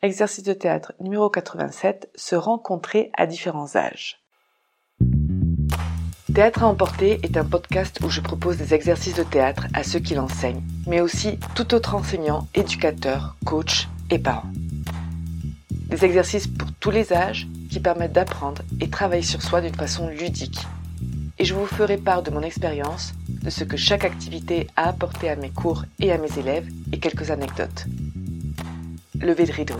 Exercice de théâtre numéro 87, se rencontrer à différents âges. Théâtre à emporter est un podcast où je propose des exercices de théâtre à ceux qui l'enseignent, mais aussi tout autre enseignant, éducateur, coach et parents. Des exercices pour tous les âges qui permettent d'apprendre et travailler sur soi d'une façon ludique. Et je vous ferai part de mon expérience, de ce que chaque activité a apporté à mes cours et à mes élèves et quelques anecdotes. Levée de rideau.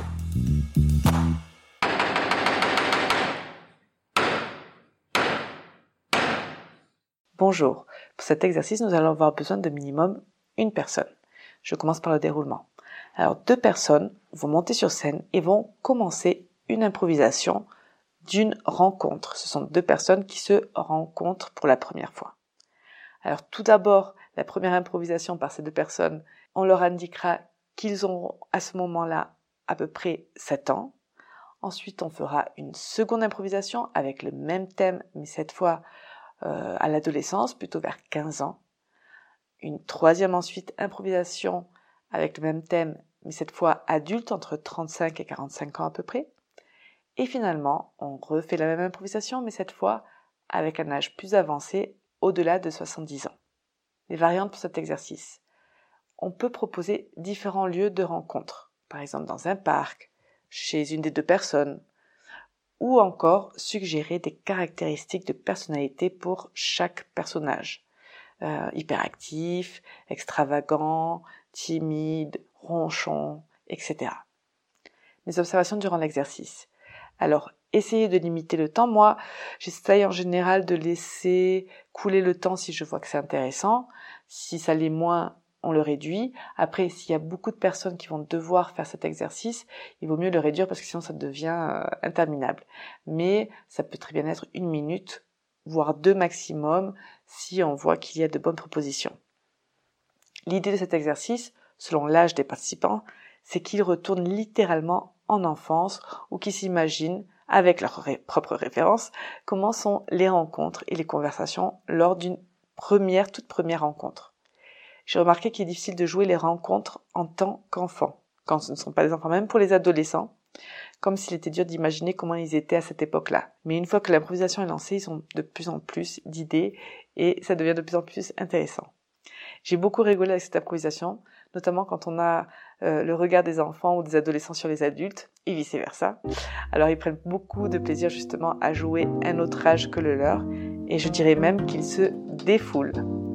Bonjour. Pour cet exercice, nous allons avoir besoin de minimum une personne. Je commence par le déroulement. Alors, deux personnes vont monter sur scène et vont commencer une improvisation d'une rencontre. Ce sont deux personnes qui se rencontrent pour la première fois. Alors, tout d'abord, la première improvisation par ces deux personnes, on leur indiquera qu'ils ont à ce moment-là à peu près 7 ans. Ensuite, on fera une seconde improvisation avec le même thème, mais cette fois euh, à l'adolescence, plutôt vers 15 ans. Une troisième ensuite improvisation avec le même thème, mais cette fois adulte entre 35 et 45 ans à peu près. Et finalement, on refait la même improvisation, mais cette fois avec un âge plus avancé, au-delà de 70 ans. Les variantes pour cet exercice. On peut proposer différents lieux de rencontre, par exemple dans un parc, chez une des deux personnes, ou encore suggérer des caractéristiques de personnalité pour chaque personnage. Euh, hyperactif, extravagant, timide, ronchon, etc. Mes observations durant l'exercice. Alors, essayez de limiter le temps. Moi, j'essaye en général de laisser couler le temps si je vois que c'est intéressant. Si ça l'est moins, on le réduit. Après, s'il y a beaucoup de personnes qui vont devoir faire cet exercice, il vaut mieux le réduire parce que sinon ça devient euh, interminable. Mais ça peut très bien être une minute, voire deux maximum, si on voit qu'il y a de bonnes propositions. L'idée de cet exercice, selon l'âge des participants, c'est qu'ils retournent littéralement en enfance ou qu'ils s'imaginent, avec leur propre référence, comment sont les rencontres et les conversations lors d'une première, toute première rencontre j'ai remarqué qu'il est difficile de jouer les rencontres en tant qu'enfant, quand ce ne sont pas des enfants, même pour les adolescents, comme s'il était dur d'imaginer comment ils étaient à cette époque-là. Mais une fois que l'improvisation est lancée, ils ont de plus en plus d'idées et ça devient de plus en plus intéressant. J'ai beaucoup rigolé avec cette improvisation, notamment quand on a euh, le regard des enfants ou des adolescents sur les adultes et vice versa. Alors ils prennent beaucoup de plaisir justement à jouer un autre âge que le leur et je dirais même qu'ils se défoulent.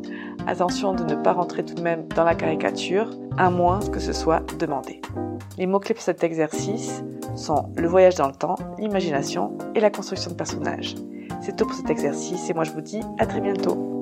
Attention de ne pas rentrer tout de même dans la caricature, à moins que ce soit demandé. Les mots-clés pour cet exercice sont le voyage dans le temps, l'imagination et la construction de personnages. C'est tout pour cet exercice et moi je vous dis à très bientôt.